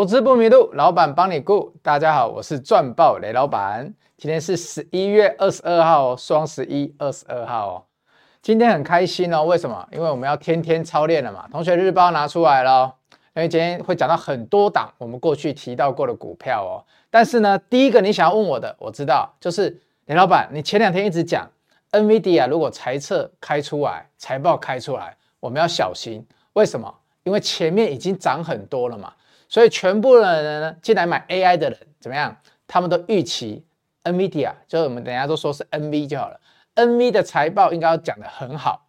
投资不迷路，老板帮你顾。大家好，我是赚爆雷老板。今天是十一月二十二号哦，双十一，二十二号哦。今天很开心哦，为什么？因为我们要天天操练了嘛。同学日报拿出来了，因为今天会讲到很多档我们过去提到过的股票哦。但是呢，第一个你想要问我的，我知道，就是雷老板，你前两天一直讲 NVIDIA 如果财测开出来，财报开出来，我们要小心。为什么？因为前面已经涨很多了嘛。所以全部的人呢，进来买 AI 的人怎么样？他们都预期 NVIDIA，就是我们等下都说是 NV 就好了。NV 的财报应该要讲得很好，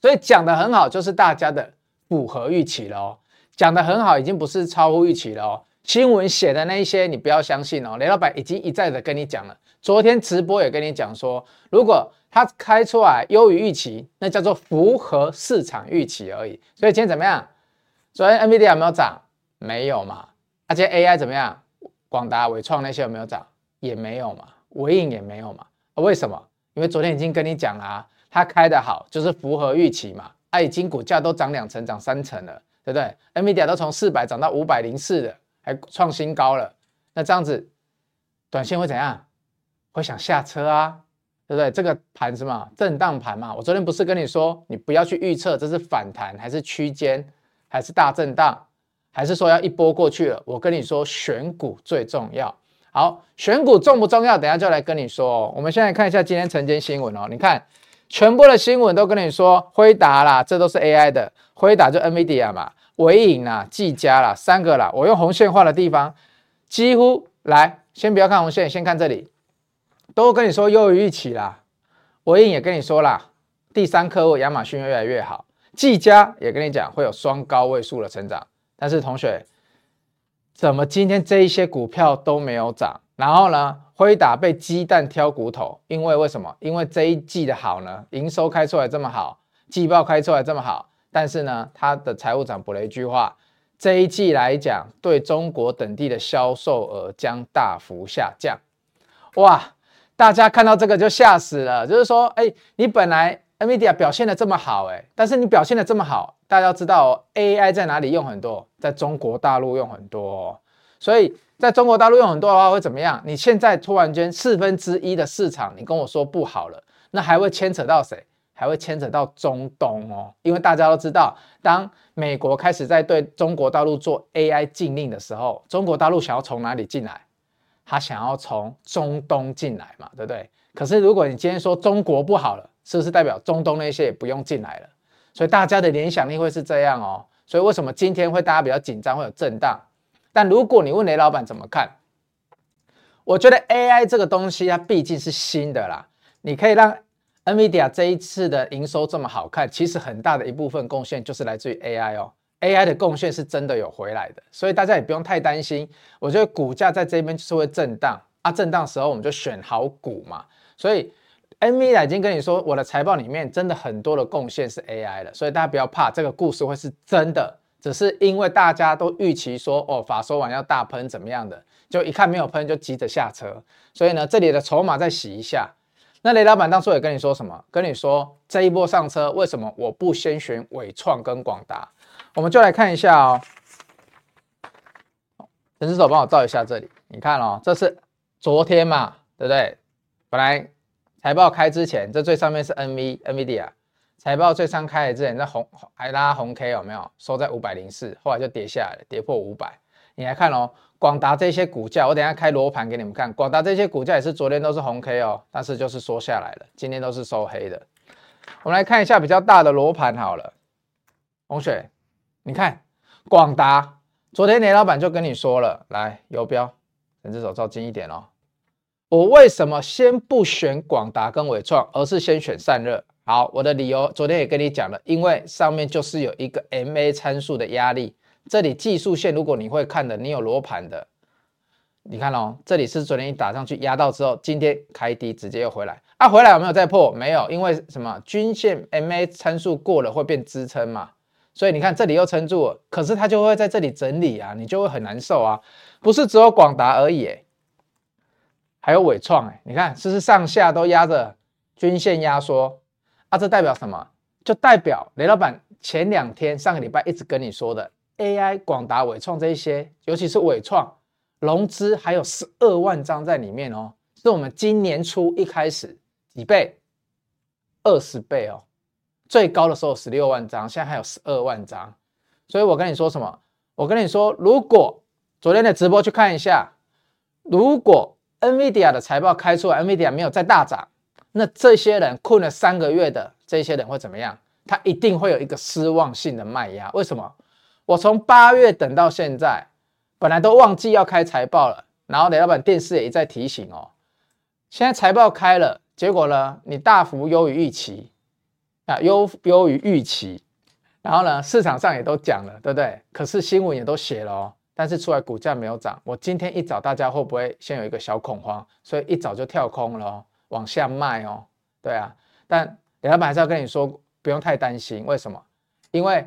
所以讲得很好就是大家的符合预期了哦。讲得很好已经不是超乎预期了哦。新闻写的那一些你不要相信哦。雷老板已经一再的跟你讲了，昨天直播也跟你讲说，如果它开出来优于预期，那叫做符合市场预期而已。所以今天怎么样？昨天 NVIDIA 有没有涨？没有嘛？而且 AI 怎么样？广达、纬创那些有没有涨？也没有嘛。纬颖也没有嘛。啊为什么？因为昨天已经跟你讲了啊，它开得好就是符合预期嘛。啊，已经股价都涨两成、涨三成了，对不对？NVIDIA 都从四百涨到五百零四了，还创新高了。那这样子，短线会怎样？会想下车啊，对不对？这个盘是嘛？震荡盘嘛。我昨天不是跟你说，你不要去预测这是反弹还是区间还是大震荡。还是说要一波过去了？我跟你说，选股最重要。好，选股重不重要？等下就来跟你说哦。我们现在看一下今天晨间新闻哦。你看，全部的新闻都跟你说，辉达啦，这都是 AI 的。辉达就 NVIDIA 嘛，纬颖啦，技嘉啦，三个啦。我用红线画的地方，几乎来，先不要看红线，先看这里，都跟你说优于预期啦。纬颖也跟你说啦，第三客户亚马逊越来越好。技嘉也跟你讲会有双高位数的成长。但是同学，怎么今天这一些股票都没有涨？然后呢，辉达被鸡蛋挑骨头，因为为什么？因为这一季的好呢，营收开出来这么好，季报开出来这么好，但是呢，他的财务长补了一句话，这一季来讲，对中国等地的销售额将大幅下降。哇，大家看到这个就吓死了，就是说，哎，你本来 NVIDIA 表现的这么好，哎，但是你表现的这么好。大家要知道哦，AI 在哪里用很多？在中国大陆用很多哦，所以在中国大陆用很多的话会怎么样？你现在突然间四分之一的市场，你跟我说不好了，那还会牵扯到谁？还会牵扯到中东哦，因为大家都知道，当美国开始在对中国大陆做 AI 禁令的时候，中国大陆想要从哪里进来？他想要从中东进来嘛，对不对？可是如果你今天说中国不好了，是不是代表中东那些也不用进来了？所以大家的联想力会是这样哦，所以为什么今天会大家比较紧张，会有震荡？但如果你问雷老板怎么看，我觉得 AI 这个东西它毕竟是新的啦，你可以让 NVIDIA 这一次的营收这么好看，其实很大的一部分贡献就是来自于 AI 哦，AI 的贡献是真的有回来的，所以大家也不用太担心。我觉得股价在这边就是会震荡啊，震荡时候我们就选好股嘛，所以。Nv 已经跟你说，我的财报里面真的很多的贡献是 AI 了，所以大家不要怕，这个故事会是真的，只是因为大家都预期说，哦，法说完要大喷怎么样的，就一看没有喷就急着下车，所以呢，这里的筹码再洗一下。那雷老板当初也跟你说什么？跟你说这一波上车，为什么我不先选伟创跟广达？我们就来看一下哦。陈志手帮我照一下这里，你看哦，这是昨天嘛，对不对？本来。财报开之前，这最上面是 NV NVIDIA 财报最上开的之前，这红还拉红 K 有没有？收在五百零四，后来就跌下来了，跌破五百。你来看哦，广达这些股价，我等下开罗盘给你们看。广达这些股价也是昨天都是红 K 哦，但是就是缩下来了，今天都是收黑的。我们来看一下比较大的罗盘好了，同学，你看广达，昨天雷老板就跟你说了，来游标，整只手照近一点哦。我为什么先不选广达跟纬创，而是先选散热？好，我的理由昨天也跟你讲了，因为上面就是有一个 MA 参数的压力。这里技术线，如果你会看的，你有罗盘的，你看哦，这里是昨天一打上去压到之后，今天开低直接又回来啊，回来有没有再破？没有，因为什么？均线 MA 参数过了会变支撑嘛，所以你看这里又撑住了，可是它就会在这里整理啊，你就会很难受啊，不是只有广达而已，还有纬创哎，你看是不是上下都压着均线压缩啊？这代表什么？就代表雷老板前两天上个礼拜一直跟你说的 AI、广达、伟创这一些，尤其是伟创融资还有十二万张在里面哦，是我们今年初一开始几倍，二十倍哦，最高的时候十六万张，现在还有十二万张，所以我跟你说什么？我跟你说，如果昨天的直播去看一下，如果 NVIDIA 的财报开出来，NVIDIA 没有再大涨，那这些人困了三个月的这些人会怎么样？他一定会有一个失望性的卖压。为什么？我从八月等到现在，本来都忘记要开财报了，然后雷老板电视也一再提醒哦。现在财报开了，结果呢，你大幅优于预期啊，优优于预期。然后呢，市场上也都讲了，对不对？可是新闻也都写了哦，但是出来股价没有涨。我今天一早，大家会不会先有一个小恐慌？所以一早就跳空了哦，往下卖哦。对啊，但李老板还是要跟你说，不用太担心。为什么？因为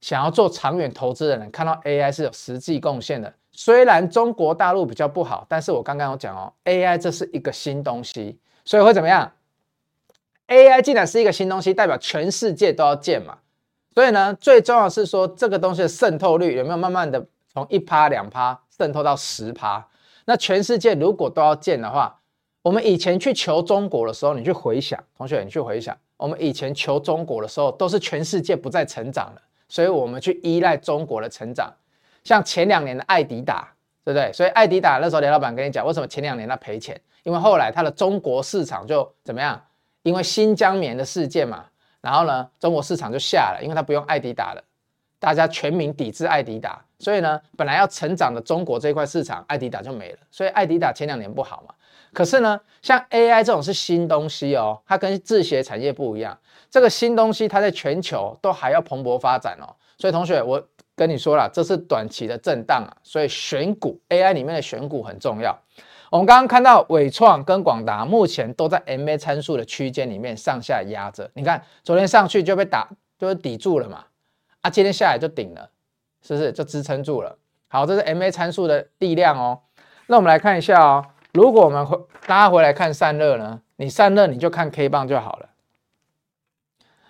想要做长远投资的人，看到 AI 是有实际贡献的。虽然中国大陆比较不好，但是我刚刚有讲哦，AI 这是一个新东西，所以会怎么样？AI 既然是一个新东西，代表全世界都要建嘛。所以呢，最重要是说这个东西的渗透率有没有慢慢的从一趴两趴渗透到十趴？那全世界如果都要建的话，我们以前去求中国的时候，你去回想，同学你去回想，我们以前求中国的时候，都是全世界不再成长了，所以我们去依赖中国的成长。像前两年的爱迪达，对不对？所以爱迪达那时候雷老板跟你讲，为什么前两年他赔钱？因为后来他的中国市场就怎么样？因为新疆棉的事件嘛。然后呢，中国市场就下了，因为他不用爱迪达了，大家全民抵制爱迪达，所以呢，本来要成长的中国这块市场，爱迪达就没了，所以爱迪达前两年不好嘛。可是呢，像 AI 这种是新东西哦，它跟自学产业不一样，这个新东西它在全球都还要蓬勃发展哦。所以同学，我跟你说了，这是短期的震荡啊，所以选股 AI 里面的选股很重要。我们刚刚看到纬创跟广达目前都在 MA 参数的区间里面上下压着，你看昨天上去就被打，就是抵住了嘛，啊，今天下来就顶了，是不是就支撑住了？好，这是 MA 参数的力量哦。那我们来看一下哦，如果我们回大家回来看散热呢，你散热你就看 K 棒就好了。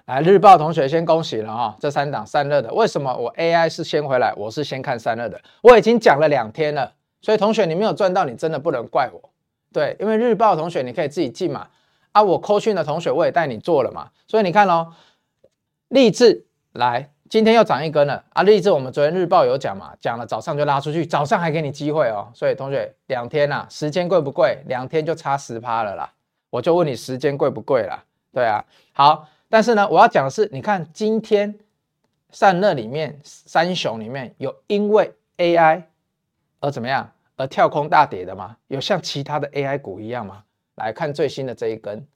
来，日报同学先恭喜了啊、哦，这三档散热的，为什么我 AI 是先回来，我是先看散热的？我已经讲了两天了。所以同学，你没有赚到，你真的不能怪我，对，因为日报同学你可以自己进嘛，啊，我扣讯的同学我也带你做了嘛，所以你看哦，立志来，今天又涨一根了啊，立志我们昨天日报有讲嘛，讲了早上就拉出去，早上还给你机会哦，所以同学两天呐、啊，时间贵不贵？两天就差十趴了啦，我就问你时间贵不贵啦？对啊，好，但是呢，我要讲的是，你看今天散热里面三雄里面有因为 AI。而怎么样？而跳空大跌的吗？有像其他的 AI 股一样吗？来看最新的这一根，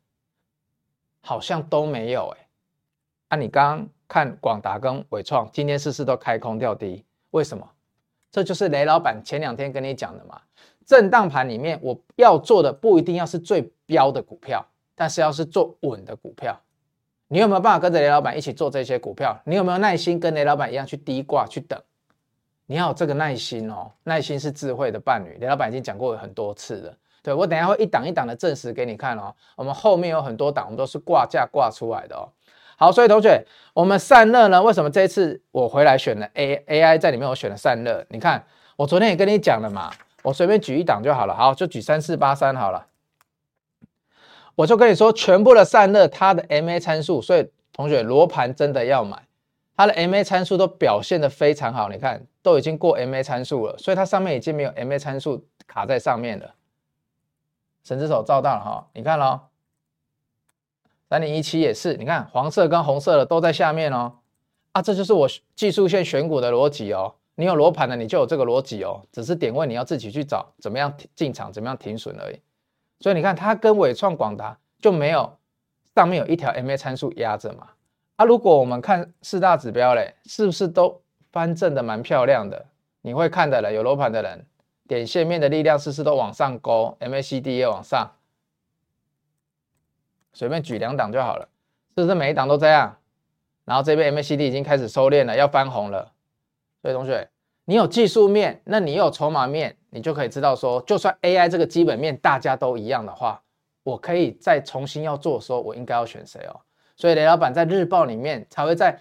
好像都没有哎、啊，你刚刚看广达跟伟创，今天是不是都开空掉低？为什么？这就是雷老板前两天跟你讲的嘛。震荡盘里面，我要做的不一定要是最标的股票，但是要是做稳的股票。你有没有办法跟着雷老板一起做这些股票？你有没有耐心跟雷老板一样去低挂去等？你要有这个耐心哦，耐心是智慧的伴侣。雷老板已经讲过很多次了，对，我等下会一档一档的证实给你看哦。我们后面有很多档，我们都是挂价挂出来的哦。好，所以同学，我们散热呢？为什么这一次我回来选了 A AI 在里面？我选了散热。你看，我昨天也跟你讲了嘛，我随便举一档就好了。好，就举三四八三好了。我就跟你说，全部的散热它的 MA 参数，所以同学罗盘真的要买。它的 MA 参数都表现得非常好，你看都已经过 MA 参数了，所以它上面已经没有 MA 参数卡在上面了。神之手照到了哈，你看喽，三零一七也是，你看黄色跟红色的都在下面哦，啊，这就是我技术线选股的逻辑哦。你有罗盘的，你就有这个逻辑哦，只是点位你要自己去找怎么样进场，怎么样停损而已。所以你看它跟伟创、广达就没有上面有一条 MA 参数压着嘛。啊，如果我们看四大指标嘞，是不是都翻正的蛮漂亮的？你会看的人，有楼盘的人，点线面的力量是不是都往上勾？MACD 也往上，随便举两档就好了，是不是每一档都这样？然后这边 MACD 已经开始收敛了，要翻红了。所以同学，你有技术面，那你有筹码面，你就可以知道说，就算 AI 这个基本面大家都一样的话，我可以再重新要做的时候，我应该要选谁哦？所以雷老板在日报里面才会在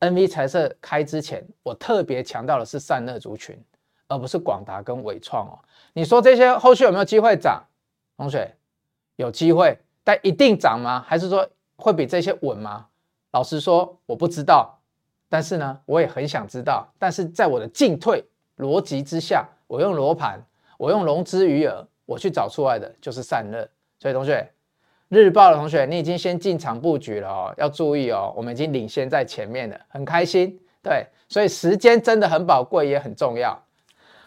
NV 财测开之前，我特别强调的是散热族群，而不是广达跟纬创哦。你说这些后续有没有机会涨？同学，有机会，但一定涨吗？还是说会比这些稳吗？老实说，我不知道。但是呢，我也很想知道。但是在我的进退逻辑之下，我用罗盘，我用融资余额，我去找出来的就是散热。所以同学。日报的同学，你已经先进场布局了哦，要注意哦，我们已经领先在前面了，很开心。对，所以时间真的很宝贵，也很重要。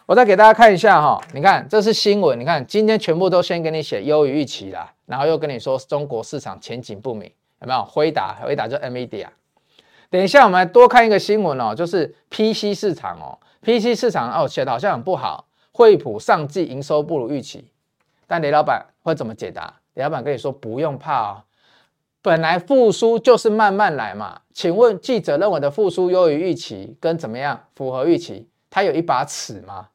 我再给大家看一下哈，你看这是新闻，你看今天全部都先给你写优于预期啦，然后又跟你说中国市场前景不明，有没有？辉达，辉达就 m e d i a。等一下我们来多看一个新闻哦，就是 PC 市场哦，PC 市场哦写的好像很不好，惠普上季营收不如预期，但雷老板会怎么解答？李老板跟你说不用怕哦，本来复苏就是慢慢来嘛。请问记者认为的复苏优于预期跟怎么样符合预期？他有一把尺吗？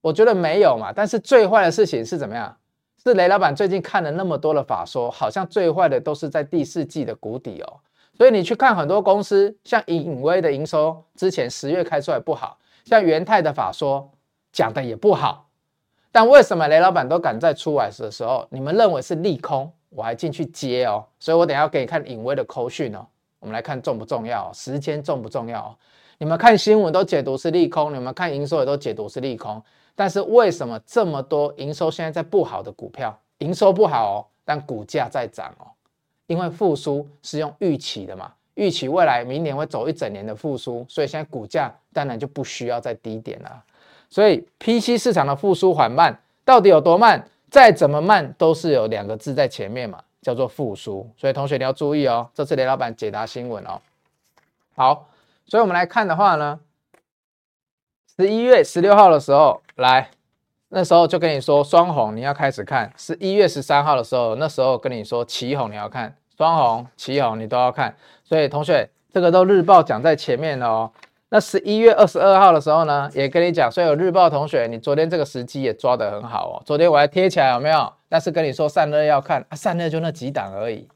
我觉得没有嘛。但是最坏的事情是怎么样？是雷老板最近看了那么多的法说，好像最坏的都是在第四季的谷底哦。所以你去看很多公司，像隐威的营收之前十月开出来不好，像元泰的法说讲的也不好。但为什么雷老板都敢在出来的时候，你们认为是利空，我还进去接哦？所以我等下要给你看隐威的扣讯哦。我们来看重不重要，时间重不重要哦？你们看新闻都解读是利空，你们看营收也都解读是利空。但是为什么这么多营收现在在不好的股票，营收不好哦，但股价在涨哦？因为复苏是用预期的嘛，预期未来明年会走一整年的复苏，所以现在股价当然就不需要再低点了。所以 PC 市场的复苏缓慢，到底有多慢？再怎么慢，都是有两个字在前面嘛，叫做复苏。所以同学你要注意哦，这次雷老板解答新闻哦。好，所以我们来看的话呢，十一月十六号的时候来，那时候就跟你说双红你要开始看。十一月十三号的时候，那时候跟你说奇红你要看，双红、奇红你都要看。所以同学，这个都日报讲在前面的哦。那十一月二十二号的时候呢，也跟你讲，所以有日报同学，你昨天这个时机也抓得很好哦。昨天我还贴起来有没有？但是跟你说散热要看啊，散热就那几档而已，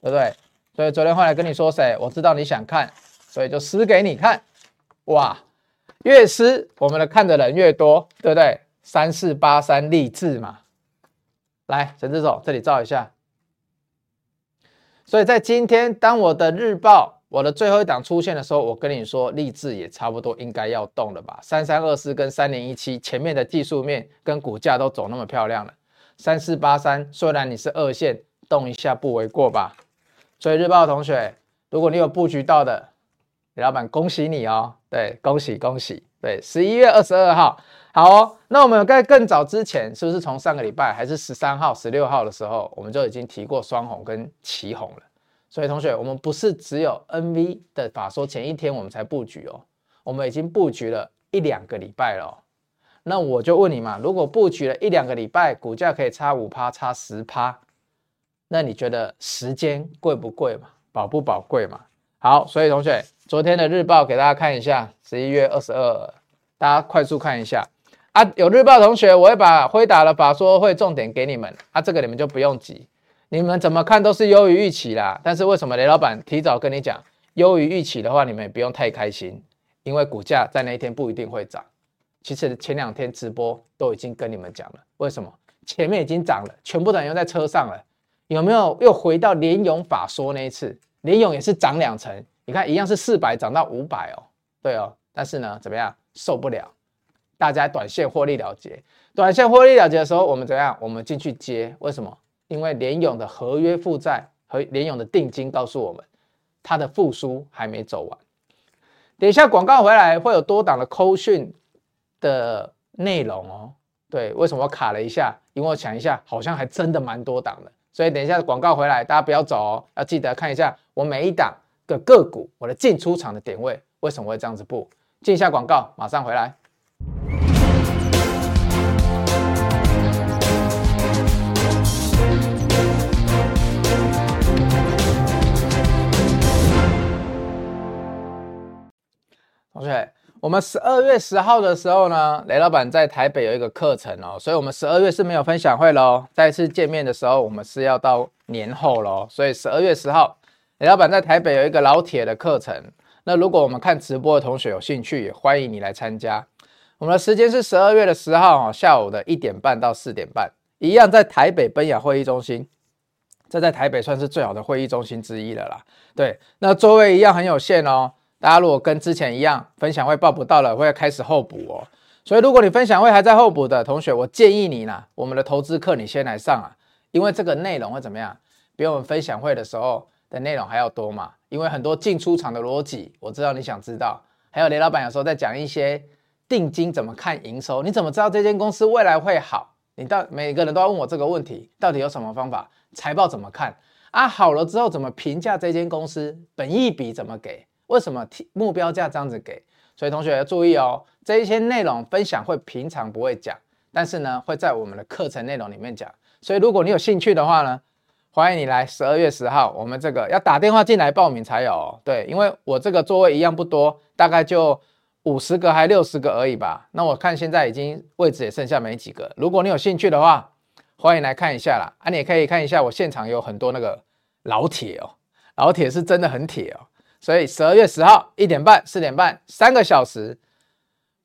对不对？所以昨天后来跟你说谁？我知道你想看，所以就撕给你看。哇，越撕我们的看的人越多，对不对？三四八三励志嘛，来，陈志总这里照一下。所以在今天，当我的日报。我的最后一档出现的时候，我跟你说，励志也差不多应该要动了吧？三三二四跟三零一七前面的技术面跟股价都走那么漂亮了，三四八三虽然你是二线，动一下不为过吧？所以日报同学，如果你有布局到的，李老板恭喜你哦，对，恭喜恭喜，对，十一月二十二号，好哦，那我们在更早之前，是不是从上个礼拜还是十三号、十六号的时候，我们就已经提过双红跟奇红了？所以同学，我们不是只有 NV 的法说前一天我们才布局哦，我们已经布局了一两个礼拜了哦。那我就问你嘛，如果布局了一两个礼拜，股价可以差五趴、差十趴，那你觉得时间贵不贵嘛？宝不宝贵嘛？好，所以同学，昨天的日报给大家看一下，十一月二十二，大家快速看一下啊。有日报同学，我会把辉达的法说会重点给你们啊，这个你们就不用急。你们怎么看都是优于预期啦，但是为什么雷老板提早跟你讲优于预期的话，你们也不用太开心，因为股价在那一天不一定会涨。其实前两天直播都已经跟你们讲了，为什么？前面已经涨了，全部的人又在车上了，有没有？又回到联咏法说那一次，联咏也是涨两成，你看一样是四百涨到五百哦，对哦，但是呢，怎么样？受不了，大家短线获利了结，短线获利了结的时候，我们怎么样？我们进去接，为什么？因为联勇的合约负债和联勇的定金告诉我们，它的复苏还没走完。等一下广告回来会有多档的扣讯的内容哦。对，为什么我卡了一下？因为我想一下，好像还真的蛮多档的。所以等一下广告回来，大家不要走哦，要记得看一下我每一档的个股，我的进出场的点位为什么会这样子布。进一下广告，马上回来。OK，我们十二月十号的时候呢，雷老板在台北有一个课程哦，所以我们十二月是没有分享会喽。再次见面的时候，我们是要到年后喽，所以十二月十号，雷老板在台北有一个老铁的课程。那如果我们看直播的同学有兴趣，也欢迎你来参加。我们的时间是十二月的十号下午的一点半到四点半，一样在台北奔雅会议中心。这在台北算是最好的会议中心之一了啦。对，那座位一样很有限哦。大家如果跟之前一样，分享会报不到了，会开始候补哦。所以如果你分享会还在候补的同学，我建议你呢，我们的投资课你先来上啊，因为这个内容会怎么样？比我们分享会的时候的内容还要多嘛。因为很多进出场的逻辑，我知道你想知道。还有雷老板有时候在讲一些定金怎么看营收，你怎么知道这间公司未来会好？你到每个人都要问我这个问题，到底有什么方法？财报怎么看啊？好了之后怎么评价这间公司？本益比怎么给？为什么提目标价这样子给？所以同学要注意哦，这一些内容分享会平常不会讲，但是呢会在我们的课程内容里面讲。所以如果你有兴趣的话呢，欢迎你来十二月十号，我们这个要打电话进来报名才有哦。对，因为我这个座位一样不多，大概就五十个还六十个而已吧。那我看现在已经位置也剩下没几个。如果你有兴趣的话，欢迎来看一下啦，啊，你也可以看一下我现场有很多那个老铁哦，老铁是真的很铁哦，所以十二月十号一点半、四点半三个小时，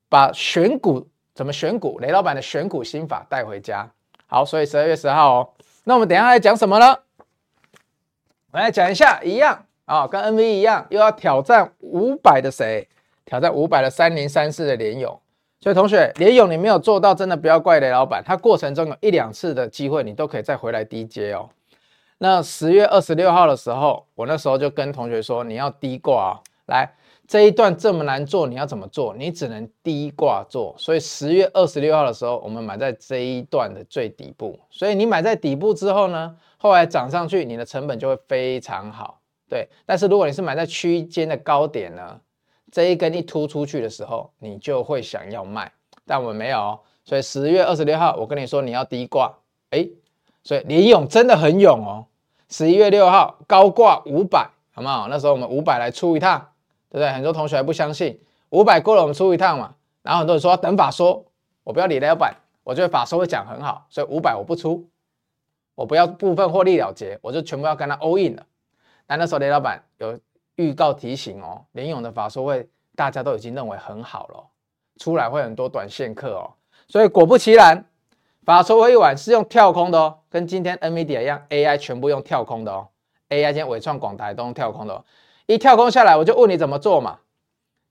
把选股怎么选股，雷老板的选股心法带回家。好，所以十二月十号哦，那我们等一下来讲什么呢？我来讲一下，一样啊，跟 NV 一样，又要挑战五百的谁？挑战五百的三零三四的联勇。所以同学，连勇你没有做到，真的不要怪雷老板。他过程中有一两次的机会，你都可以再回来低接哦。那十月二十六号的时候，我那时候就跟同学说，你要低挂哦。来，这一段这么难做，你要怎么做？你只能低挂做。所以十月二十六号的时候，我们买在这一段的最底部。所以你买在底部之后呢，后来涨上去，你的成本就会非常好。对，但是如果你是买在区间的高点呢？这一根一突出去的时候，你就会想要卖，但我们没有，所以十月二十六号，我跟你说你要低挂，哎，所以连勇真的很勇哦。十一月六号高挂五百，好不好？那时候我们五百来出一趟，对不对？很多同学还不相信，五百过了我们出一趟嘛。然后很多人说等法说，我不要理雷老板，我觉得法说会讲很好，所以五百我不出，我不要部分获利了结，我就全部要跟他 all in 了。但那时候雷老板有。预告提醒哦，林勇的法说会大家都已经认为很好了，出来会很多短线客哦，所以果不其然，法说会一晚是用跳空的哦，跟今天 NVIDIA 一样，AI 全部用跳空的哦，AI 今天纬创、广台都用跳空的哦，一跳空下来我就问你怎么做嘛，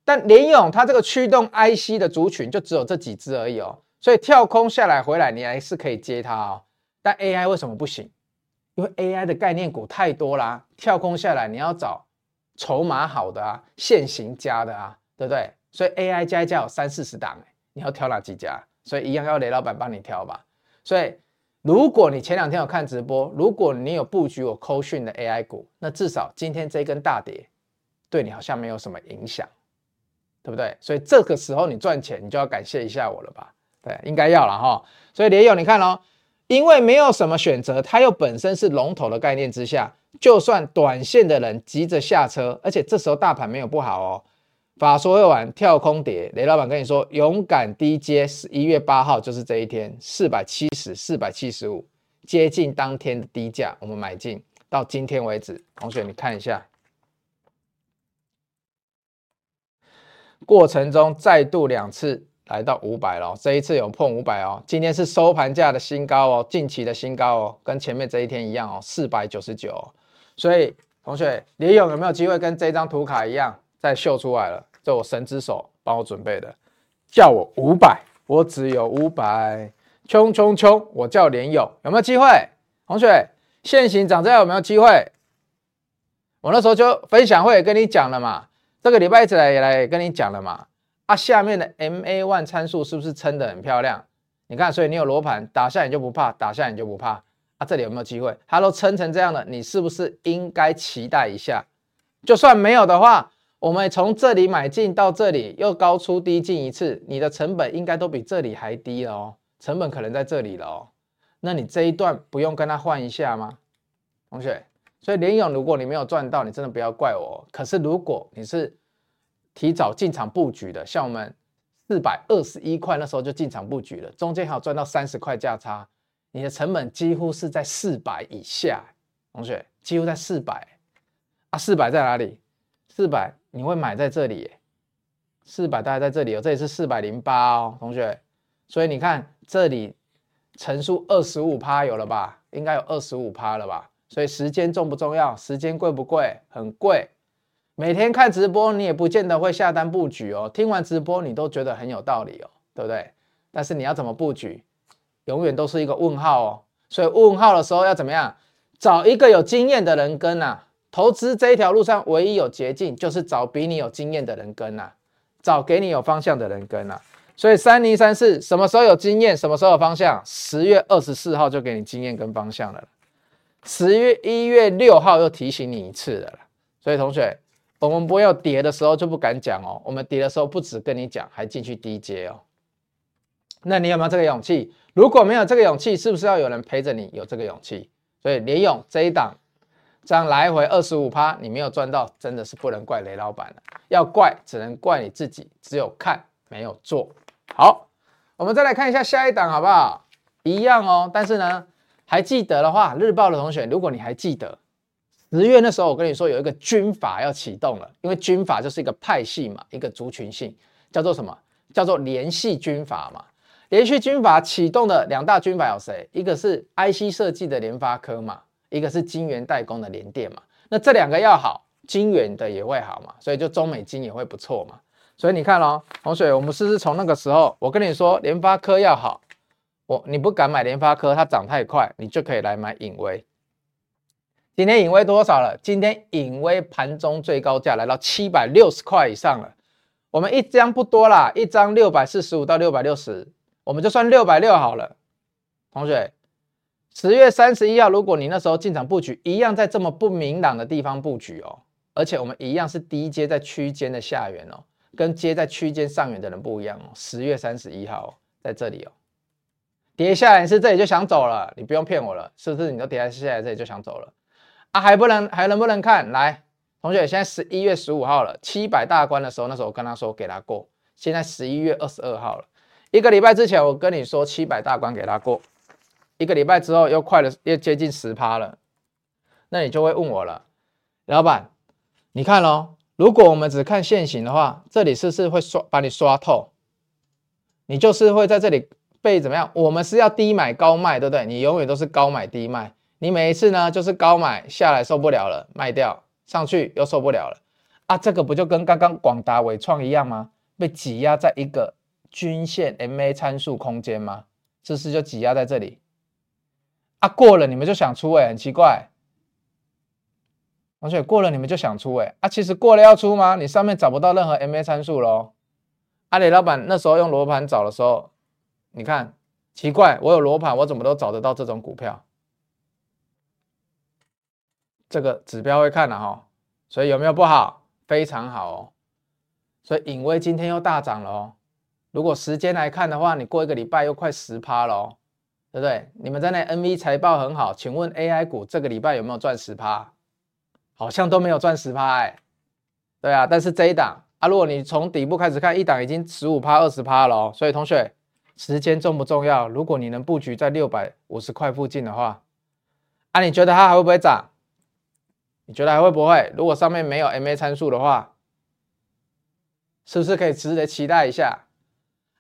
但联咏它这个驱动 IC 的族群就只有这几只而已哦，所以跳空下来回来你还是可以接它哦，但 AI 为什么不行？因为 AI 的概念股太多啦，跳空下来你要找。筹码好的啊，现行加的啊，对不对？所以 AI 加一加有三四十档，欸，你要挑哪几家？所以一样要雷老板帮你挑吧。所以如果你前两天有看直播，如果你有布局我扣讯的 AI 股，那至少今天这根大跌，对你好像没有什么影响，对不对？所以这个时候你赚钱，你就要感谢一下我了吧？对，应该要了哈。所以连咏，你看哦，因为没有什么选择，它又本身是龙头的概念之下。就算短线的人急着下车，而且这时候大盘没有不好哦。法说会完跳空跌，雷老板跟你说，勇敢低接，十一月八号就是这一天，四百七十、四百七十五，接近当天的低价，我们买进到今天为止。同学，你看一下，过程中再度两次来到五百了，这一次有碰五百哦。今天是收盘价的新高哦，近期的新高哦，跟前面这一天一样哦，四百九十九。所以，同学，李勇有没有机会跟这张图卡一样再秀出来了？这我神之手帮我准备的，叫我五百，我只有五百，冲冲冲！我叫连勇，有没有机会？同学，现行涨这样有没有机会？我那时候就分享会跟你讲了嘛，这个礼拜一直来也来跟你讲了嘛。啊，下面的 MA one 参数是不是撑得很漂亮？你看，所以你有罗盘打下你就不怕，打下你就不怕。啊，这里有没有机会？它都撑成这样了，你是不是应该期待一下？就算没有的话，我们从这里买进到这里又高出低进一次，你的成本应该都比这里还低了哦。成本可能在这里了哦。那你这一段不用跟他换一下吗，同学？所以连勇，如果你没有赚到，你真的不要怪我。可是如果你是提早进场布局的，像我们四百二十一块那时候就进场布局了，中间还有赚到三十块价差。你的成本几乎是在四百以下，同学几乎在四百啊，四百在哪里？四百你会买在这里，四百大概在这里哦，这里是四百零八哦，同学，所以你看这里乘数二十五趴有了吧？应该有二十五趴了吧？所以时间重不重要？时间贵不贵？很贵。每天看直播，你也不见得会下单布局哦。听完直播，你都觉得很有道理哦，对不对？但是你要怎么布局，永远都是一个问号哦。所以问号的时候要怎么样？找一个有经验的人跟啊。投资这一条路上，唯一有捷径就是找比你有经验的人跟啊，找给你有方向的人跟啊。所以三零三四什么时候有经验，什么时候有方向？十月二十四号就给你经验跟方向了。十月一月六号又提醒你一次了。所以同学。我们不要跌的时候就不敢讲哦，我们跌的时候不止跟你讲，还进去低接哦。那你有没有这个勇气？如果没有这个勇气，是不是要有人陪着你有这个勇气？所以连勇这一档这样来回二十五趴，你没有赚到，真的是不能怪雷老板了，要怪只能怪你自己，只有看没有做好。我们再来看一下下一档好不好？一样哦，但是呢，还记得的话，日报的同学，如果你还记得。十月那时候，我跟你说有一个军法要启动了，因为军法就是一个派系嘛，一个族群性，叫做什么？叫做联系军法嘛。联系军法启动的两大军法有谁？一个是 IC 设计的联发科嘛，一个是晶圆代工的联电嘛。那这两个要好，晶圆的也会好嘛，所以就中美金也会不错嘛。所以你看哦，同学，我们是不是从那个时候，我跟你说联发科要好，我你不敢买联发科，它涨太快，你就可以来买影威。今天影威多少了？今天影威盘中最高价来到七百六十块以上了。我们一张不多啦，一张六百四十五到六百六十，我们就算六百六好了。同学，十月三十一号，如果你那时候进场布局，一样在这么不明朗的地方布局哦，而且我们一样是低接在区间的下缘哦，跟接在区间上缘的人不一样哦。十月三十一号在这里哦，跌下来是这里就想走了，你不用骗我了，是不是？你都跌下来这里就想走了。啊，还不能，还能不能看？来，同学，现在十一月十五号了，七百大关的时候，那时候我跟他说给他过。现在十一月二十二号了，一个礼拜之前我跟你说七百大关给他过，一个礼拜之后又快了，又接近十趴了。那你就会问我了，老板，你看咯，如果我们只看现行的话，这里是不是会刷把你刷透？你就是会在这里被怎么样？我们是要低买高卖，对不对？你永远都是高买低卖。你每一次呢，就是高买下来受不了了，卖掉上去又受不了了啊！这个不就跟刚刚广达、伟创一样吗？被挤压在一个均线 MA 参数空间吗？这是就挤压在这里啊！过了你们就想出哎，很奇怪，而且过了你们就想出哎啊！其实过了要出吗？你上面找不到任何 MA 参数喽。阿里老板那时候用罗盘找的时候，你看奇怪，我有罗盘，我怎么都找得到这种股票？这个指标会看了哈，所以有没有不好？非常好哦。所以颖威今天又大涨了哦。如果时间来看的话，你过一个礼拜又快十趴了哦，对不对？你们在那 NV 财报很好，请问 AI 股这个礼拜有没有赚十趴？好像都没有赚十趴哎。对啊，但是这一档啊，如果你从底部开始看，一档已经十五趴、二十趴了哦。所以同学，时间重不重要？如果你能布局在六百五十块附近的话，啊，你觉得它还会不会涨？你觉得还会不会？如果上面没有 MA 参数的话，是不是可以值得期待一下？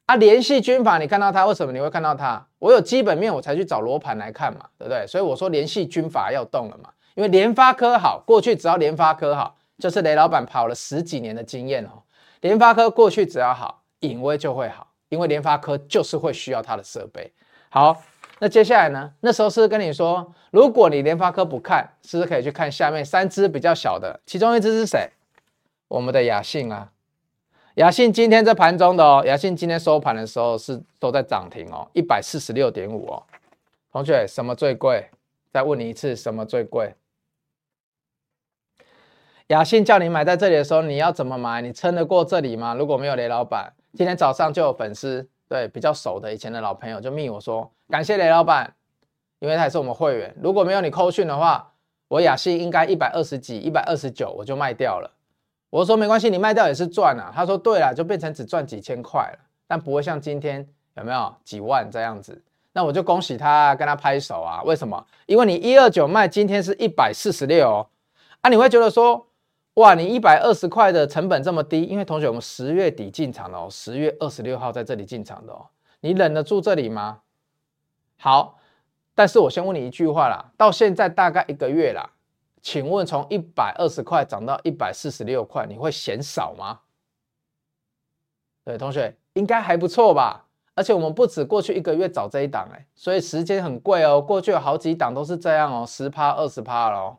啊，联系军法，你看到它，为什么你会看到它？我有基本面，我才去找罗盘来看嘛，对不对？所以我说联系军法要动了嘛，因为联发科好，过去只要联发科好，就是雷老板跑了十几年的经验哦。联发科过去只要好，颖威就会好，因为联发科就是会需要它的设备。好。那接下来呢？那时候是跟你说，如果你联发科不看，是不是可以去看下面三只比较小的？其中一只是谁？我们的亚信啊，亚信今天在盘中的哦，亚信今天收盘的时候是都在涨停哦，一百四十六点五哦。同学，什么最贵？再问你一次，什么最贵？亚信叫你买在这里的时候，你要怎么买？你撑得过这里吗？如果没有雷老板，今天早上就有粉丝。对，比较熟的以前的老朋友就密我说，感谢雷老板，因为他也是我们会员。如果没有你扣讯的话，我亚信应该一百二十几、一百二十九我就卖掉了。我说没关系，你卖掉也是赚啊。他说对了，就变成只赚几千块了，但不会像今天有没有几万这样子。那我就恭喜他，跟他拍手啊。为什么？因为你一二九卖，今天是一百四十六哦啊。你会觉得说哇，你一百二十块的成本这么低，因为同学我们十月底进场的哦，十月二十六号在这里进场的哦，你忍得住这里吗？好，但是我先问你一句话啦，到现在大概一个月啦，请问从一百二十块涨到一百四十六块，你会嫌少吗？对，同学应该还不错吧？而且我们不止过去一个月找这一档哎，所以时间很贵哦，过去有好几档都是这样哦，十趴二十趴喽。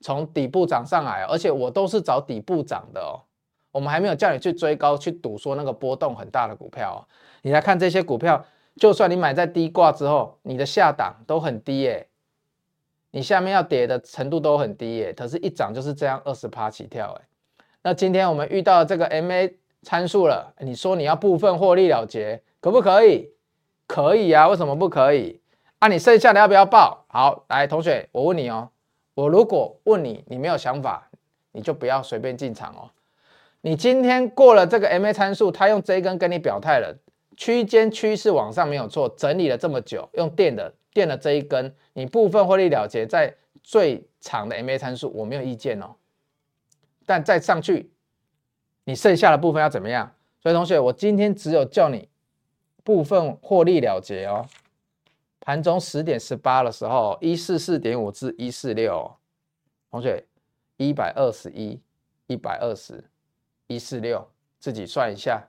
从底部涨上来，而且我都是找底部涨的哦。我们还没有叫你去追高去赌说那个波动很大的股票哦。你来看这些股票，就算你买在低挂之后，你的下档都很低耶，你下面要跌的程度都很低耶。可是，一涨就是这样二十趴起跳哎。那今天我们遇到这个 MA 参数了，你说你要部分获利了结，可不可以？可以啊，为什么不可以？啊，你剩下的要不要报？好，来，同学，我问你哦。我如果问你，你没有想法，你就不要随便进场哦。你今天过了这个 MA 参数，他用这一根跟你表态了，区间趋势往上没有错，整理了这么久，用电的垫了这一根，你部分获利了结在最长的 MA 参数，我没有意见哦。但再上去，你剩下的部分要怎么样？所以同学，我今天只有叫你部分获利了结哦。盘中十点十八的时候，一四四点五至一四六，同学一百二十一、一百二十、一四六，自己算一下，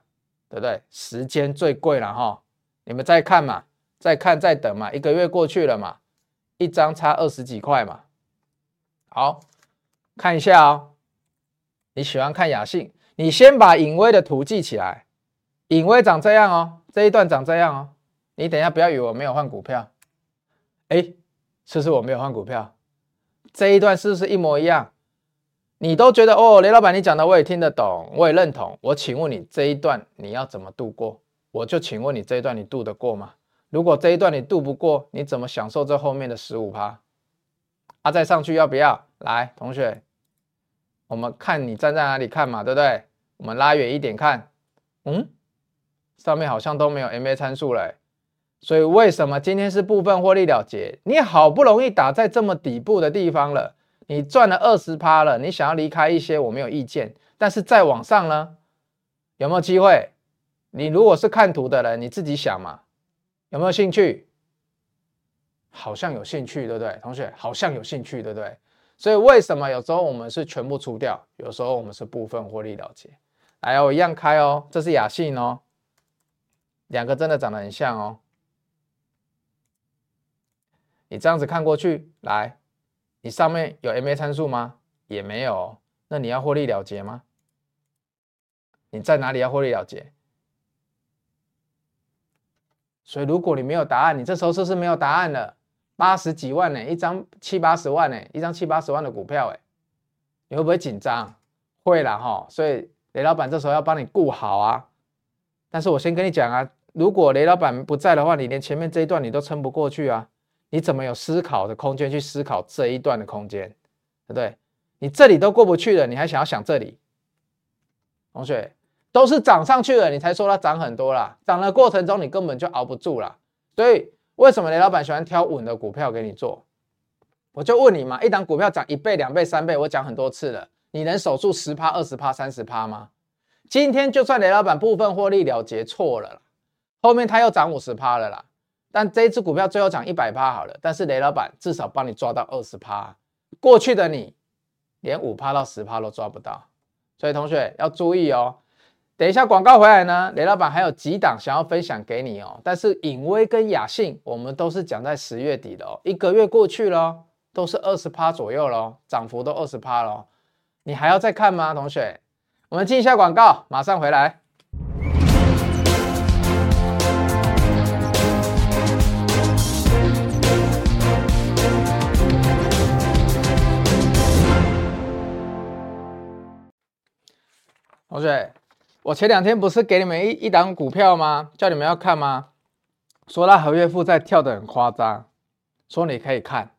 对不对？时间最贵了哈，你们再看嘛，再看再等嘛，一个月过去了嘛，一张差二十几块嘛。好，看一下哦，你喜欢看雅信，你先把隐威的图记起来，隐威长这样哦，这一段长这样哦。你等下，不要以为我没有换股票，哎，是不是我没有换股票？这一段是不是一模一样？你都觉得哦，雷老板你讲的我也听得懂，我也认同。我请问你这一段你要怎么度过？我就请问你这一段你度得过吗？如果这一段你度不过，你怎么享受这后面的十五趴？啊，再上去要不要？来，同学，我们看你站在哪里看嘛，对不对？我们拉远一点看，嗯，上面好像都没有 MA 参数了。所以为什么今天是部分获利了结？你好不容易打在这么底部的地方了，你赚了二十趴了，你想要离开一些，我没有意见。但是再往上呢，有没有机会？你如果是看图的人，你自己想嘛，有没有兴趣？好像有兴趣，对不对？同学，好像有兴趣，对不对？所以为什么有时候我们是全部出掉，有时候我们是部分获利了结？来，我一样开哦，这是雅信哦，两个真的长得很像哦。你这样子看过去，来，你上面有 MA 参数吗？也没有，那你要获利了结吗？你在哪里要获利了结？所以如果你没有答案，你这时候是不是没有答案了？八十几万呢，一张七八十万呢，一张七八十万的股票，哎，你会不会紧张？会啦哈，所以雷老板这时候要帮你顾好啊。但是我先跟你讲啊，如果雷老板不在的话，你连前面这一段你都撑不过去啊。你怎么有思考的空间去思考这一段的空间，对不对？你这里都过不去了，你还想要想这里？同学都是涨上去了，你才说它涨很多啦。涨的过程中你根本就熬不住啦。所以为什么雷老板喜欢挑稳的股票给你做？我就问你嘛，一档股票涨一倍、两倍、三倍，我讲很多次了，你能守住十趴、二十趴、三十趴吗？今天就算雷老板部分获利了结错了啦，后面他又涨五十趴了啦。但这一只股票最后涨一百趴好了，但是雷老板至少帮你抓到二十趴，过去的你连五趴到十趴都抓不到，所以同学要注意哦。等一下广告回来呢，雷老板还有几档想要分享给你哦。但是隐威跟雅信我们都是讲在十月底的哦，一个月过去了，都是二十趴左右喽，涨幅都二十趴喽，你还要再看吗，同学？我们进一下广告，马上回来。同学，我前两天不是给你们一一档股票吗？叫你们要看吗？说他合约负债跳得很夸张，说你可以看，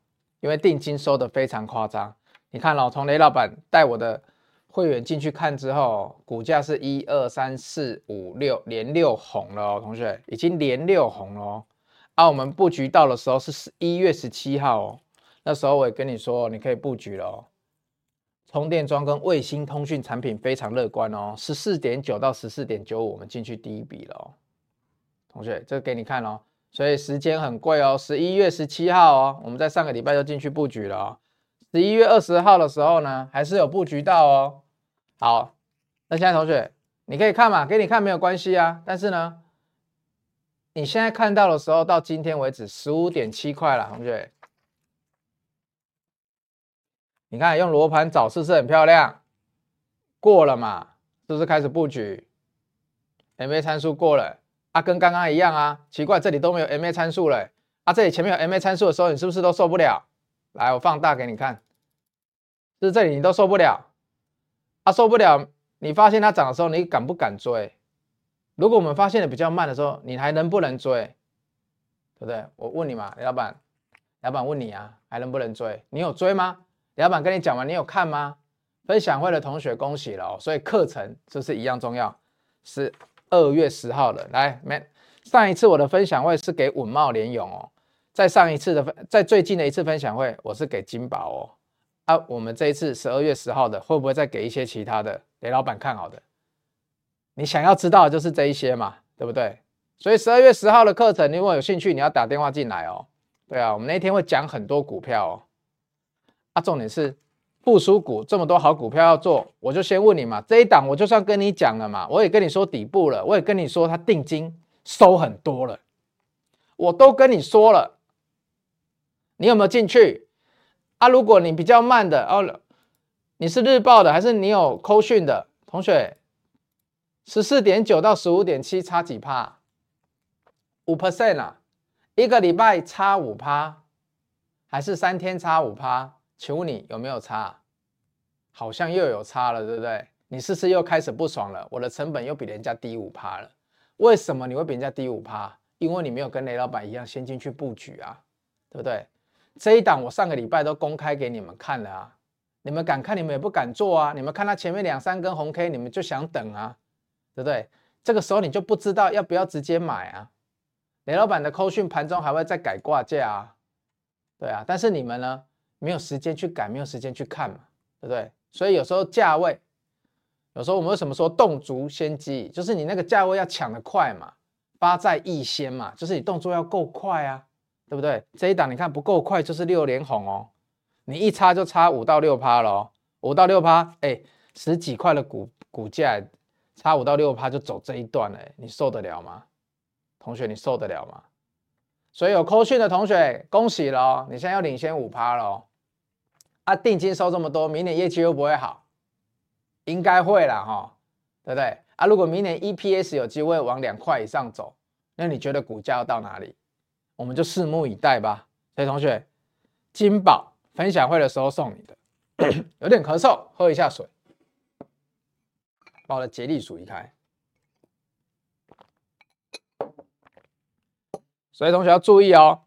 因为定金收得非常夸张。你看老从雷老板带我的会员进去看之后，股价是一二三四五六连六红了哦，同学已经连六红了哦。啊，我们布局到的时候是十一月十七号哦，那时候我也跟你说你可以布局了哦。充电桩跟卫星通讯产品非常乐观哦，十四点九到十四点九五，我们进去第一笔了哦。同学，这个给你看哦，所以时间很贵哦，十一月十七号哦，我们在上个礼拜就进去布局了哦。十一月二十号的时候呢，还是有布局到哦。好，那现在同学你可以看嘛，给你看没有关系啊。但是呢，你现在看到的时候，到今天为止十五点七块了，同学。你看用罗盘找是不是很漂亮？过了嘛，是不是开始布局？MA 参数过了啊，跟刚刚一样啊。奇怪，这里都没有 MA 参数了啊，这里前面有 MA 参数的时候，你是不是都受不了？来，我放大给你看，就是这里你都受不了，啊，受不了，你发现它涨的时候，你敢不敢追？如果我们发现的比较慢的时候，你还能不能追？对不对？我问你嘛，李老板，老板问你啊，还能不能追？你有追吗？老板跟你讲完，你有看吗？分享会的同学恭喜了哦，所以课程就是一样重要，是二月十号的。来，没上一次我的分享会是给稳茂联勇哦。在上一次的分，在最近的一次分享会，我是给金宝哦。啊，我们这一次十二月十号的，会不会再给一些其他的？雷老板看好的，你想要知道的就是这一些嘛，对不对？所以十二月十号的课程，如果有兴趣，你要打电话进来哦。对啊，我们那天会讲很多股票哦。重点是复苏股这么多好股票要做，我就先问你嘛，这一档我就算跟你讲了嘛，我也跟你说底部了，我也跟你说它定金收很多了，我都跟你说了。你有没有进去啊？如果你比较慢的哦，你是日报的还是你有扣讯的同学？十四点九到十五点七差几趴？五 percent 啊，一个礼拜差五趴，还是三天差五趴？请问你有没有差？好像又有差了，对不对？你是不是又开始不爽了？我的成本又比人家低五趴了，为什么你会比人家低五趴？因为你没有跟雷老板一样先进去布局啊，对不对？这一档我上个礼拜都公开给你们看了啊，你们敢看，你们也不敢做啊。你们看它前面两三根红 K，你们就想等啊，对不对？这个时候你就不知道要不要直接买啊。雷老板的扣讯盘中还会再改挂价啊，对啊。但是你们呢，没有时间去改，没有时间去看嘛，对不对？所以有时候价位，有时候我们为什么说动足先机，就是你那个价位要抢得快嘛，发在易先嘛，就是你动作要够快啊。对不对？这一档你看不够快，就是六连红哦。你一差就差五到六趴了哦，五到六趴，哎，十几块的股股价，差五到六趴就走这一段了，你受得了吗？同学，你受得了吗？所以有扣讯的同学，恭喜了哦，你现在要领先五趴喽。啊，定金收这么多，明年业绩又不会好？应该会啦哈、对不对？啊，如果明年 EPS 有机会往两块以上走，那你觉得股价要到哪里？我们就拭目以待吧。所以同学，金宝分享会的时候送你的，有点咳嗽，喝一下水，把我的竭力鼠移开。所以同学要注意哦，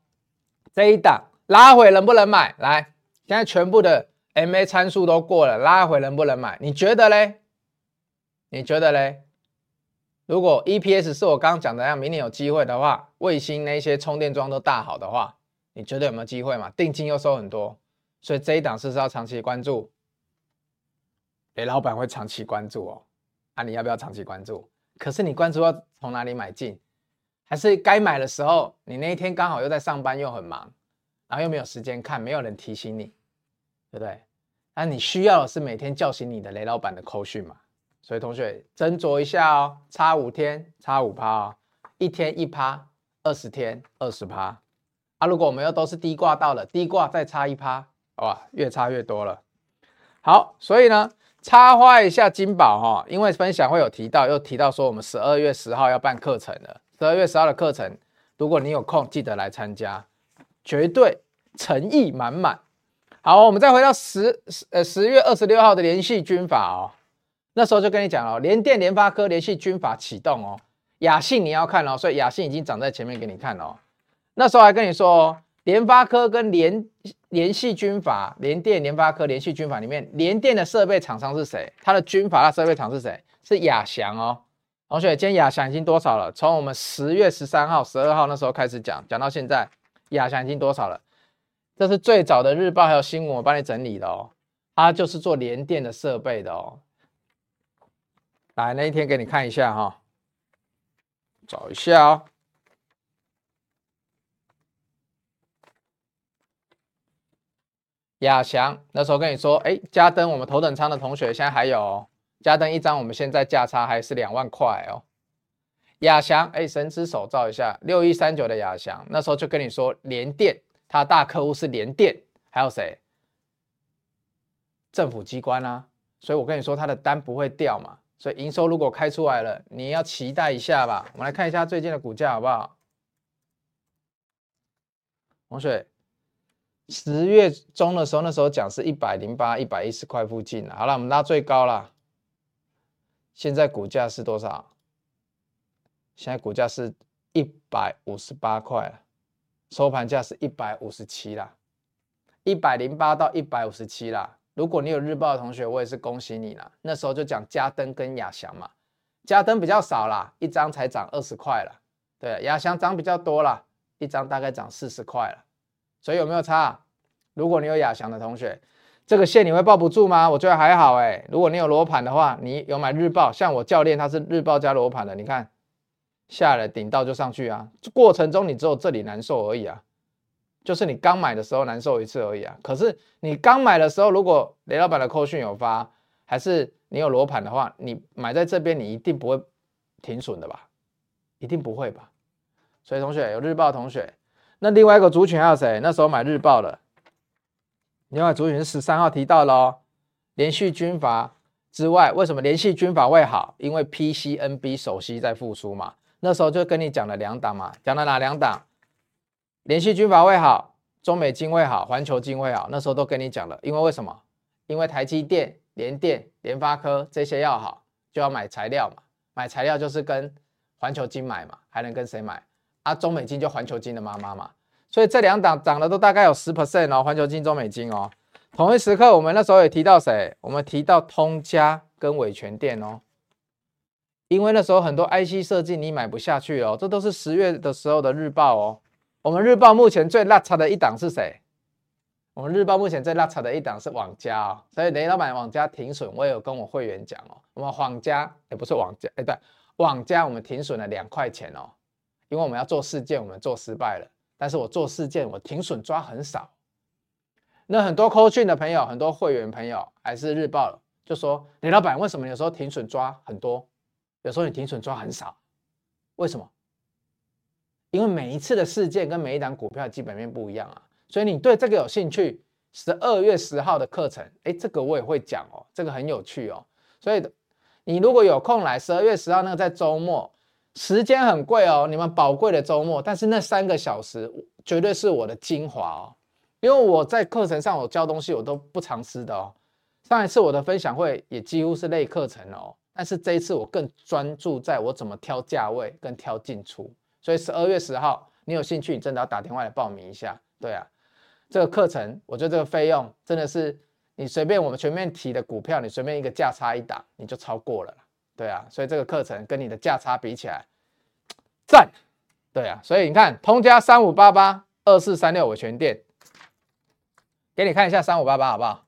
这一档拉回能不能买？来，现在全部的 MA 参数都过了，拉回能不能买？你觉得嘞？你觉得嘞？如果 EPS 是我刚刚讲的那样，明年有机会的话，卫星那些充电桩都大好的话，你觉得有没有机会嘛？定金又收很多，所以这一档是不是要长期关注？雷老板会长期关注哦。啊，你要不要长期关注？可是你关注要从哪里买进？还是该买的时候，你那一天刚好又在上班又很忙，然后又没有时间看，没有人提醒你，对不对？那你需要的是每天叫醒你的雷老板的扣讯嘛？所以同学斟酌一下哦，差五天差五趴哦，一天一趴，二十天二十趴啊！如果我们又都是低挂到了，低挂再差一趴，哇，越差越多了。好，所以呢，插花一下金宝哈，因为分享会有提到，又提到说我们十二月十号要办课程了。十二月十号的课程，如果你有空，记得来参加，绝对诚意满满。好，我们再回到十十呃十月二十六号的联系军法哦。那时候就跟你讲哦，联电、联发科联系军法启动哦，亚信你要看哦，所以亚信已经涨在前面给你看哦。那时候还跟你说哦，联发科跟联联系军法、联电、联发科联系军法里面，联电的设备厂商是谁？它的军法的设备厂是谁？是亚翔哦。同学，今天亚翔已经多少了？从我们十月十三号、十二号那时候开始讲，讲到现在，亚翔已经多少了？这是最早的日报还有新闻，我帮你整理的哦。它就是做连电的设备的哦。来，那一天给你看一下哈、哦，找一下哦。亚翔那时候跟你说，哎，嘉登我们头等舱的同学现在还有、哦，嘉登一张我们现在价差还是两万块哦。亚翔，哎，神之手照一下，六一三九的亚翔，那时候就跟你说联电，他大客户是联电，还有谁？政府机关啊，所以我跟你说他的单不会掉嘛，所以营收如果开出来了，你要期待一下吧。我们来看一下最近的股价好不好？同学，十月中的时候，那时候讲是一百零八、一百一十块附近。好了，我们拉最高了，现在股价是多少？现在股价是一百五十八块了，收盘价是一百五十七啦，一百零八到一百五十七啦。如果你有日报的同学，我也是恭喜你啦。那时候就讲嘉登跟亚翔嘛，嘉登比较少啦，一张才涨二十块了。对，亚翔涨比较多啦，一张大概涨四十块了。所以有没有差？如果你有亚翔的同学，这个线你会抱不住吗？我觉得还好哎、如果你有罗盘的话，你有买日报，像我教练他是日报加罗盘的，你看下来顶到就上去啊。过程中你只有这里难受而已啊。就是你刚买的时候难受一次而已啊，可是你刚买的时候，如果雷老板的扣讯有发，还是你有罗盘的话，你买在这边，你一定不会停损的吧？一定不会吧？所以同学有日报同学，那另外一个族群还有谁？那时候买日报的，另外族群十三号提到了哦，联系军阀之外，为什么连续军阀会好？因为 PCNB 首席在复苏嘛，那时候就跟你讲了两档嘛，讲了哪两档？联系军阀会好，中美金会好，环球金会好，那时候都跟你讲了。因为为什么？因为台积电、联电、联发科这些要好，就要买材料嘛。买材料就是跟环球金买嘛，还能跟谁买？啊，中美金就环球金的妈妈嘛。所以这两档涨的都大概有十 percent 哦，环球金、中美金哦。同一时刻，我们那时候也提到谁？我们提到通家跟伟诠电哦。因为那时候很多 IC 设计你买不下去哦，这都是十月的时候的日报哦。我们日报目前最落差的一档是谁？我们日报目前最落差的一档是网家哦，所以雷老板网家停损，我也有跟我会员讲哦。我们网家也不是网家，哎对，网家我们停损了两块钱哦，因为我们要做事件，我们做失败了，但是我做事件我停损抓很少。那很多扣讯的朋友，很多会员朋友还是日报就说雷老板为什么有时候停损抓很多，有时候你停损抓很少？为什么？因为每一次的事件跟每一档股票基本面不一样啊，所以你对这个有兴趣，十二月十号的课程，哎，这个我也会讲哦，这个很有趣哦。所以你如果有空来，十二月十号那个在周末，时间很贵哦，你们宝贵的周末，但是那三个小时绝对是我的精华哦，因为我在课程上我教东西我都不藏私的哦。上一次我的分享会也几乎是类课程哦，但是这一次我更专注在我怎么挑价位跟挑进出。所以十二月十号，你有兴趣，你真的要打电话来报名一下。对啊，这个课程，我觉得这个费用真的是你随便我们全面提的股票，你随便一个价差一打，你就超过了。对啊，所以这个课程跟你的价差比起来，赞。对啊，所以你看，通家三五八八二四三六我全店，给你看一下三五八八好不好？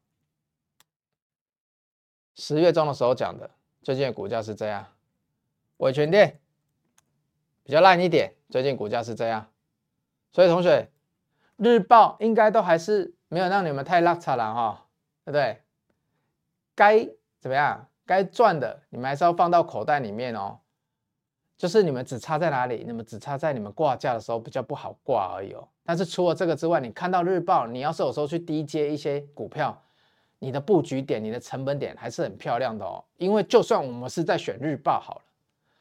十月中的时候讲的，最近的股价是这样，伟诠电。比较烂一点，最近股价是这样，所以同学，日报应该都还是没有让你们太落差了哈，对不对？该怎么样？该赚的你们还是要放到口袋里面哦。就是你们只差在哪里？你们只差在你们挂价的时候比较不好挂而已哦。但是除了这个之外，你看到日报，你要是有时候去低接一些股票，你的布局点、你的成本点还是很漂亮的哦。因为就算我们是在选日报好了。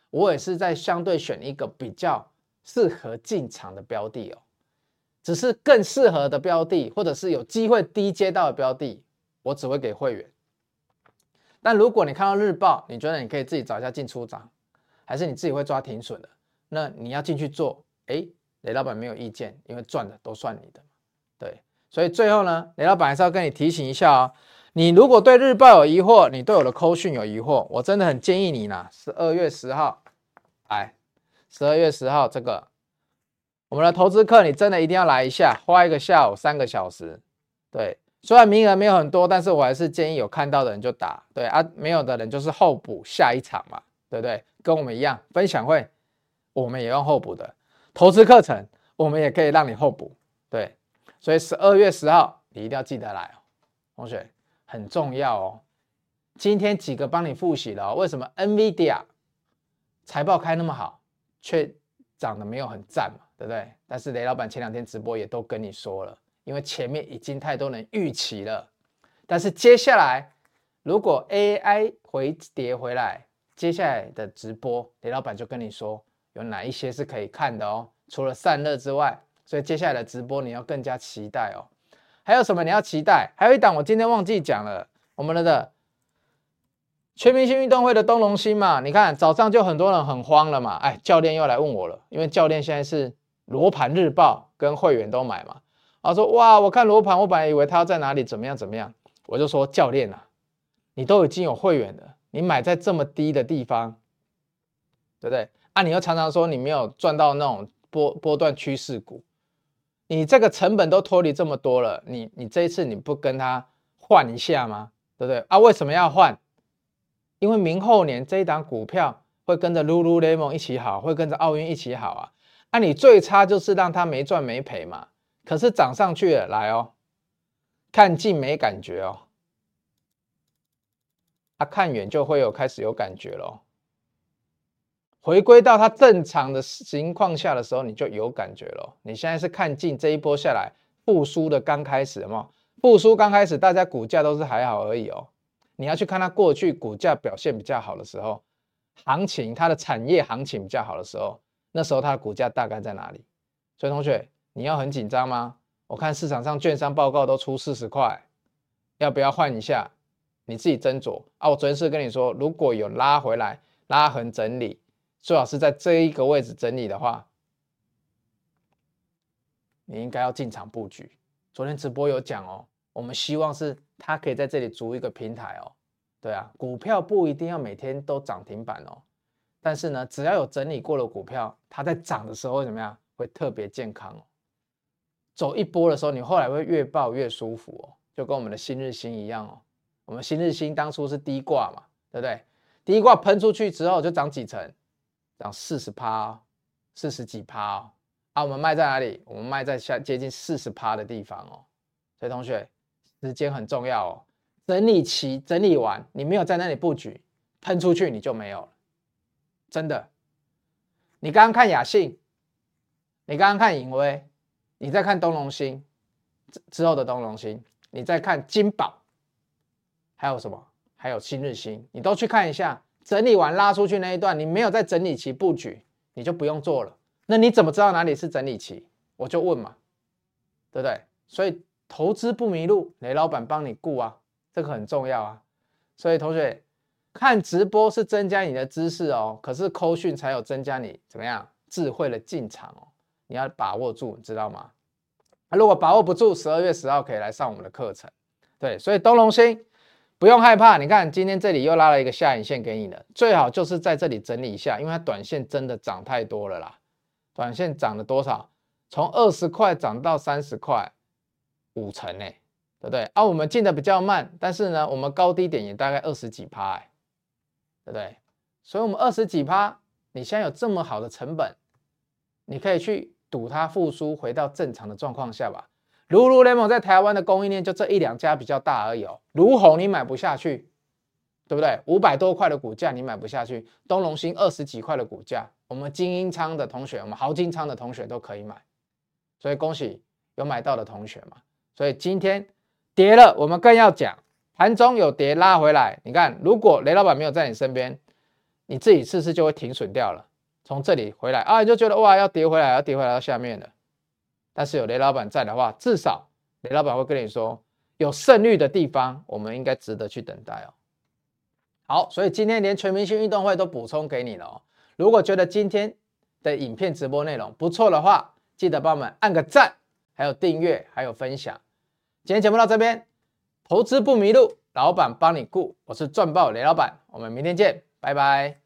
我也是在相对选一个比较适合进场的标的哦，只是更适合的标的，或者是有机会低接到的标的，我只会给会员。但如果你看到日报，你觉得你可以自己找一下进出场，还是你自己会抓停损的，那你要进去做，哎，雷老板没有意见，因为赚的都算你的，对。所以最后呢，雷老板还是要跟你提醒一下哦，你如果对日报有疑惑，你对我的扣讯有疑惑，我真的很建议你呢，十二月十号。来，十二月十号这个我们的投资课，你真的一定要来一下，花一个下午三个小时，对，虽然名额没有很多，但是我还是建议有看到的人就打，对啊，没有的人就是候补下一场嘛，对不对？跟我们一样，分享会我们也用候补的，投资课程我们也可以让你候补，对，所以十二月十号你一定要记得来，同学很重要哦。今天几个帮你复习了，为什么 NVIDIA 财报开那么好，却涨得没有很赞嘛，对不对？但是雷老板前两天直播也都跟你说了，因为前面已经太多人预期了。但是接下来如果 AI 回跌回来，接下来的直播雷老板就跟你说有哪一些是可以看的哦。除了散热之外，所以接下来的直播你要更加期待哦。还有什么你要期待？还有一档我今天忘记讲了，我们的。全明星运动会的东隆兴嘛，你看早上就很多人很慌了嘛，哎，教练又来问我了，因为教练现在是罗盘日报跟会员都买嘛，他说哇，我看罗盘，我本来以为他要在哪里怎么样怎么样，我就说教练啊，你都已经有会员了，你买在这么低的地方，对不对？啊，你又常常说你没有赚到那种波波段趋势股，你这个成本都脱离这么多了，你你这一次你不跟他换一下吗？对不对？啊，为什么要换？因为明后年这一档股票会跟着 Lululemon 一起好，会跟着奥运一起好啊！啊，你最差就是让它没赚没赔嘛。可是涨上去了，来哦，看近没感觉哦，啊，看远就会有开始有感觉咯。回归到它正常的情况下的时候，你就有感觉咯。你现在是看近这一波下来复苏的刚开始嘛？复苏刚开始，大家股价都是还好而已哦。你要去看它过去股价表现比较好的时候，行情它的产业行情比较好的时候，那时候它的股价大概在哪里？所以同学，你要很紧张吗？我看市场上券商报告都出四十块，要不要换一下？你自己斟酌啊！我昨天是跟你说，如果有拉回来、拉横整理，最好是在这一个位置整理的话，你应该要进场布局。昨天直播有讲哦。我们希望是它可以在这里筑一个平台哦，对啊，股票不一定要每天都涨停板哦，但是呢，只要有整理过的股票，它在涨的时候会怎么样？会特别健康哦。走一波的时候，你后来会越抱越舒服哦，就跟我们的新日新一样哦。我们新日新当初是低挂嘛，对不对？低挂喷出去之后就涨几成，涨四十趴，四十几趴哦。啊，我们卖在哪里？我们卖在下接近四十趴的地方哦。所以同学。时间很重要哦，整理期整理完，你没有在那里布局，喷出去你就没有了，真的。你刚刚看雅信，你刚刚看颖威，你再看东隆兴之后的东隆兴，你再看金宝，还有什么？还有新日兴，你都去看一下。整理完拉出去那一段，你没有在整理期布局，你就不用做了。那你怎么知道哪里是整理期？我就问嘛，对不对？所以。投资不迷路，雷老板帮你顾啊，这个很重要啊。所以同学看直播是增加你的知识哦，可是扣讯才有增加你怎么样智慧的进场哦。你要把握住，知道吗？啊如果把握不住，十二月十号可以来上我们的课程。对，所以东隆兴不用害怕。你看今天这里又拉了一个下影线给你了，最好就是在这里整理一下，因为它短线真的涨太多了啦。短线涨了多少？从二十块涨到三十块。五成呢，对不对？啊，我们进的比较慢，但是呢，我们高低点也大概二十几趴，哎，对不对？所以，我们二十几趴，你现在有这么好的成本，你可以去赌它复苏回到正常的状况下吧。Lululemon 在台湾的供应链就这一两家比较大而已哦。如虹你买不下去，对不对？五百多块的股价你买不下去，东隆兴二十几块的股价，我们精英仓的同学，我们豪金仓的同学都可以买，所以恭喜有买到的同学嘛。所以今天跌了，我们更要讲盘中有跌拉回来。你看，如果雷老板没有在你身边，你自己试试就会停损掉了。从这里回来啊，你就觉得哇，要跌回来，要跌回来到下面了。但是有雷老板在的话，至少雷老板会跟你说，有胜率的地方，我们应该值得去等待哦。好，所以今天连全明星运动会都补充给你了哦。如果觉得今天的影片直播内容不错的话，记得帮我们按个赞。还有订阅，还有分享。今天节目到这边，投资不迷路，老板帮你顾。我是赚爆雷老板，我们明天见，拜拜。